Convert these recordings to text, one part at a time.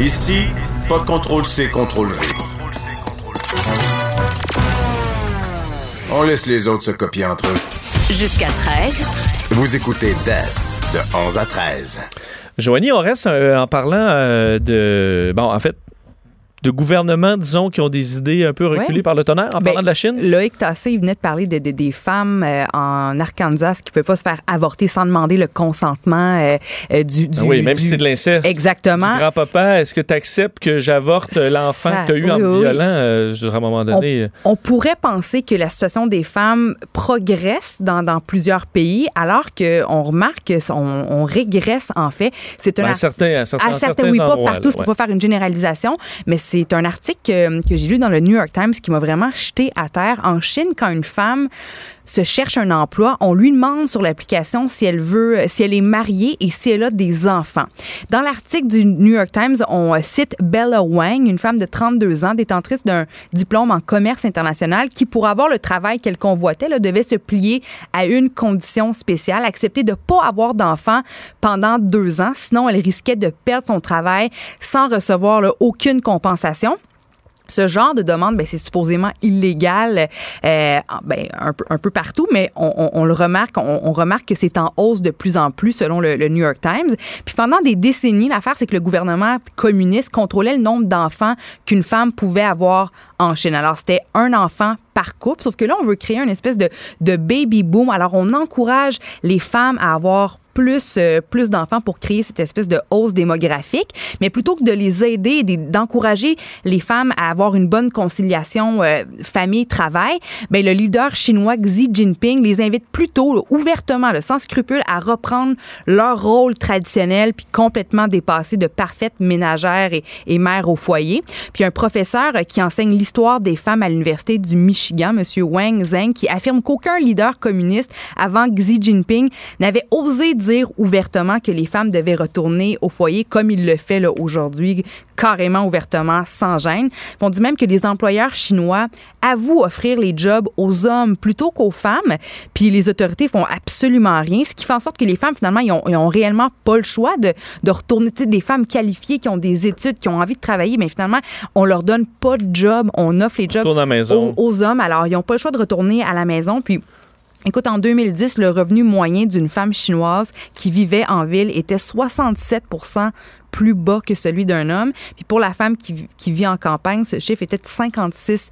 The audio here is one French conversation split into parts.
Ici, pas de contrôle C, contrôle V. On laisse les autres se copier entre eux. Jusqu'à 13. Vous écoutez DAS de 11 à 13. Joanie, on reste euh, en parlant euh, de. Bon, en fait, de gouvernements, disons, qui ont des idées un peu reculées Ouais. par le tonnerre en Ben, parlant de la Chine? Loïc Tassé, il venait de parler de, de- des femmes euh, en Arkansas qui ne pouvaient pas se faire avorter sans demander le consentement euh, euh, du, du. Oui, même du- si c'est de l'inceste. Exactement. Grand-papa, est-ce que tu acceptes que j'avorte l'enfant que tu as eu oui, en oui, violant? euh, à un moment donné. On pourrait penser que la situation des femmes progresse dans, dans plusieurs pays, alors qu'on remarque qu'on on régresse en fait. C'est un ben, à certains, à certains, à certains, oui, pas endroits, partout, là, je peux ouais. pas faire une généralisation, mais c'est un article que, que j'ai lu dans le New York Times qui m'a vraiment jeté à terre. En Chine, quand une femme se cherche un emploi, on lui demande sur l'application si elle veut, si elle est mariée et si elle a des enfants. Dans l'article du New York Times, on euh, cite Bella Wang, une femme de 32 ans, détentrice d'un diplôme en commerce international, qui, pour avoir le travail qu'elle convoitait, devait se plier à une condition spéciale, accepter de pas avoir d'enfants pendant deux ans, sinon elle risquait de perdre son travail sans recevoir aucune compensation. Ce genre de demande, ben, c'est supposément illégal euh, ben, un, peu, partout, mais on, le remarque, on, remarque que c'est en hausse de plus en plus selon le, New York Times. Puis pendant des décennies, l'affaire, c'est que le gouvernement communiste contrôlait le nombre d'enfants qu'une femme pouvait avoir en Chine. Alors, c'était un enfant par couple, sauf que là, on veut créer une espèce de baby boom. Alors, on encourage les femmes à avoir plus, euh, plus d'enfants pour créer cette espèce de hausse démographique. Mais plutôt que de les aider, d'encourager les femmes à avoir une bonne conciliation euh, famille-travail, ben, le leader chinois Xi Jinping les invite plutôt ouvertement, sans scrupule, à reprendre leur rôle traditionnel puis complètement dépassé de parfaites ménagères et, mères au foyer. Puis un professeur euh, qui enseigne l'histoire des femmes à l'université du Michigan, M. Wang Zheng, qui affirme qu'aucun leader communiste avant Xi Jinping n'avait osé ouvertement que les femmes devaient retourner au foyer comme il le fait aujourd'hui, carrément ouvertement, sans gêne. On dit même que les employeurs chinois avouent offrir les jobs aux hommes plutôt qu'aux femmes, puis les autorités font absolument rien, ce qui fait en sorte que les femmes, finalement, ils ont, ils ont réellement pas le choix de, de retourner. Tu sais, des femmes qualifiées qui ont des études, qui ont envie de travailler, mais finalement, on leur donne pas de job, on offre les jobs aux hommes. Alors, ils n'ont pas le choix de retourner à la maison, puis Écoute, en 2010, le revenu moyen d'une femme chinoise qui vivait en ville était 67 plus bas que celui d'un homme. Puis pour la femme qui, qui vit en campagne, ce chiffre était de 56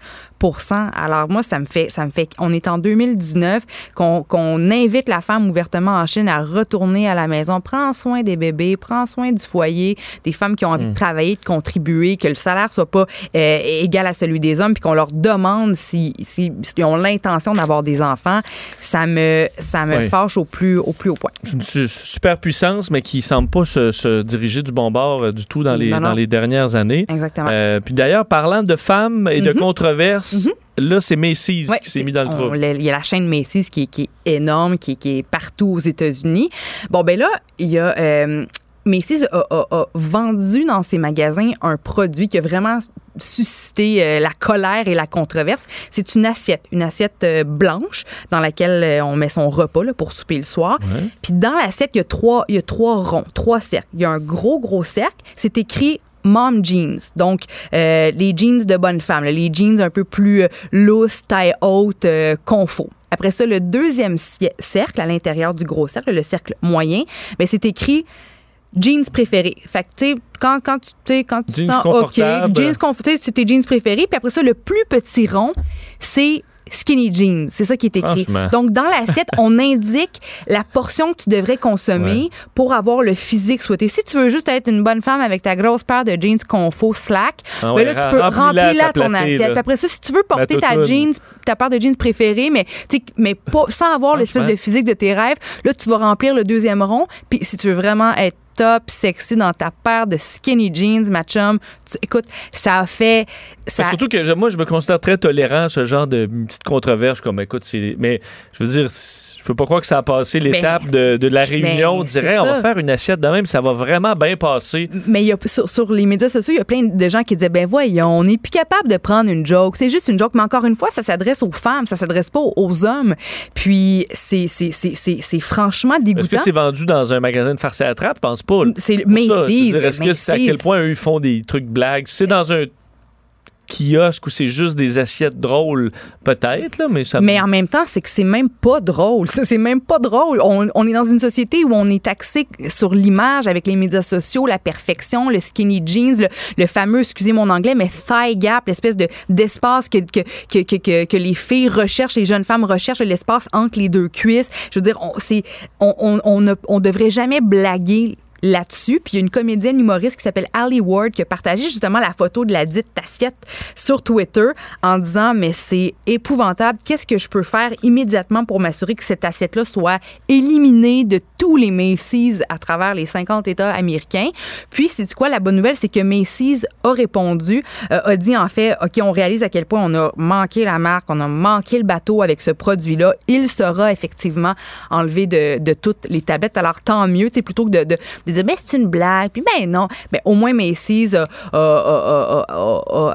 Alors moi, ça me fait, ça me fait, on est en 2019, qu'on invite la femme ouvertement en Chine à retourner à la maison, prends soin des bébés, prends soin du foyer, des femmes qui ont envie de travailler, de contribuer, que le salaire soit pas euh, égal à celui des hommes, puis qu'on leur demande si, si- s'ils ont l'intention d'avoir des enfants, ça me, ça me Oui. fâche au plus, au plus haut point. C'est une su- super puissance, mais qui semble pas se, se diriger du bon bord euh, du tout dans les, Non, non. dans les dernières années. Exactement. Euh, puis d'ailleurs, parlant de femmes et de controverses, là, c'est Macy's Ouais, qui s'est mis dans le trou. Il y a la chaîne Macy's qui, est- qui est énorme, qui, est- qui est partout aux États-Unis. Bon, ben là, il y a. euh, Macy's a, a- a vendu dans ses magasins un produit qui a vraiment suscité euh, la colère et la controverse. C'est une assiette, une assiette euh, blanche dans laquelle euh, on met son repas là, pour souper le soir. Puis dans l'assiette, il y a trois, il y a trois ronds, trois cercles. Il y a un gros gros cercle. C'est écrit mom jeans, donc euh, les jeans de bonne femme, là, les jeans un peu plus euh, loose, taille haute, euh, confort. Après ça, le deuxième cercle à l'intérieur du gros cercle, le cercle moyen, ben c'est écrit jeans préférés. Fait que tu sais quand quand tu quand tu te Jeans sens OK, jeans confortables, c'est tes jeans préférés, puis après ça le plus petit rond, c'est skinny jeans. C'est ça qui est écrit. Donc, dans l'assiette, on indique la portion que tu devrais consommer pour avoir le physique souhaité. Si tu veux juste être une bonne femme avec ta grosse paire de jeans confo slack, Ah ben là, tu peux remplir là ton platée, assiette. Puis après ça, si tu veux porter ta jeans, ta paire de jeans préférée, mais, mais pas, sans avoir l'espèce de physique de tes rêves, là, tu vas remplir le deuxième rond. Puis si tu veux vraiment être top, sexy dans ta paire de skinny jeans, ma chum, écoute, ça a fait... Ça, Surtout que moi, je me considère très tolérant à ce genre de petite controverse. Comme, écoute. Mais je veux dire, je peux pas croire que ça a passé l'étape de, de la réunion. on ben, dirait, on va faire une assiette de même, ça va vraiment bien passer. Mais il y a, sur, sur les médias sociaux, il y a plein de gens qui disaient ben voyons, on n'est plus capable de prendre une joke. C'est juste une joke, mais encore une fois, ça s'adresse aux femmes, ça s'adresse pas aux, hommes. Puis c'est c'est c'est c'est c'est franchement Est-ce que dégoûtant. c'est vendu dans un magasin de farce à la trappe? Je pense pas. C'est Macy's. Est-ce que c'est à quel point eux, ils font des trucs blagues? C'est dans un kiosque où c'est juste des assiettes drôles, peut-être, là, mais ça. Mais en même temps, c'est que c'est même pas drôle. C'est même pas drôle. On, on, est dans une société où on est taxé sur l'image avec les médias sociaux, la perfection, le skinny jeans, le, fameux, excusez mon anglais, mais thigh gap, l'espèce de d'espace que que, que, que, que, les filles recherchent, les jeunes femmes recherchent, l'espace entre les deux cuisses. Je veux dire, on, on, on, ne, on devrait jamais blaguer là-dessus. Puis il y a une comédienne humoriste qui s'appelle Ali Ward qui a partagé justement la photo de la dite assiette sur Twitter en disant mais c'est épouvantable. Qu'est-ce que je peux faire immédiatement pour m'assurer que cette assiette-là soit éliminée de tous les Macy's à travers les 50 États américains? Puis c'est quoi la bonne nouvelle, c'est que Macy's a répondu, euh, a dit en fait, ok, on réalise à quel point on a manqué la marque, on a manqué le bateau avec ce produit-là. Il sera effectivement enlevé de, toutes les tablettes. Alors tant mieux, c'est plutôt que de, de dire, ben, c'est une blague. Puis, ben non. Ben, au moins, Macy's a,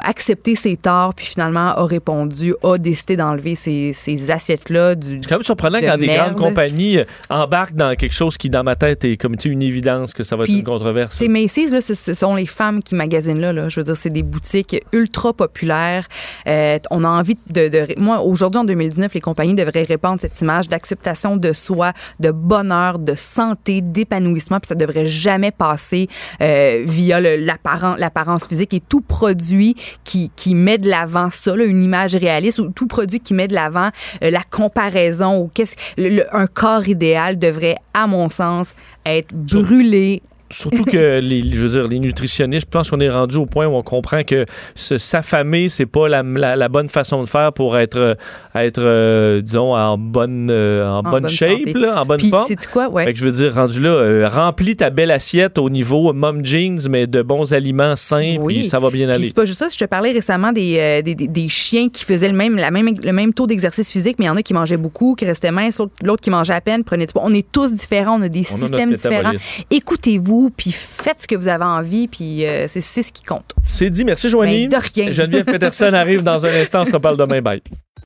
accepté ses torts, puis finalement a répondu, a décidé d'enlever ces, ces assiettes-là. Du, c'est quand même surprenant quand des grandes compagnies euh, embarquent dans quelque chose qui, dans ma tête, est comme une évidence que ça va être une controverse. C'est Macy's, là, ce, sont les femmes qui magasinent là, là. Je veux dire, c'est des boutiques ultra populaires. Euh, on a envie de. de moi, aujourd'hui, en 2019, les compagnies devraient répandre cette image d'acceptation de soi, de bonheur, de santé, d'épanouissement, puis ça devrait jamais passer euh, via l'apparence physique et tout produit qui, qui met de l'avant ça, une image réaliste ou tout produit qui met de l'avant euh, la comparaison ou qu'est-ce un corps idéal devrait, à mon sens, être brûlé Surtout que les, je veux dire, les nutritionnistes, je pense qu'on est rendu au point où on comprend que s'affamer, c'est pas la, la, bonne façon de faire pour être, être euh, disons, en bonne, euh, en, bonne, shape, là, en bonne Puis, forme. C'est quoi, ouais. Fait que je veux dire, rendu là, euh, remplis ta belle assiette au niveau mom jeans, mais de bons aliments sains, oui. puis ça va bien aller. c'est pas juste ça. Je te parlais récemment des, des, des, chiens qui faisaient le même, la même, le même taux d'exercice physique, mais il y en a qui mangeaient beaucoup, qui restaient minces, l'autre qui mangeait à peine, prenait On est tous différents, on a des systèmes différents. Écoutez-vous puis faites ce que vous avez envie, puis euh, c'est ce qui compte. C'est dit. Merci, Joanie. Ben, de rien. Geneviève Peterson arrive dans un instant. On se reparle demain. Bye.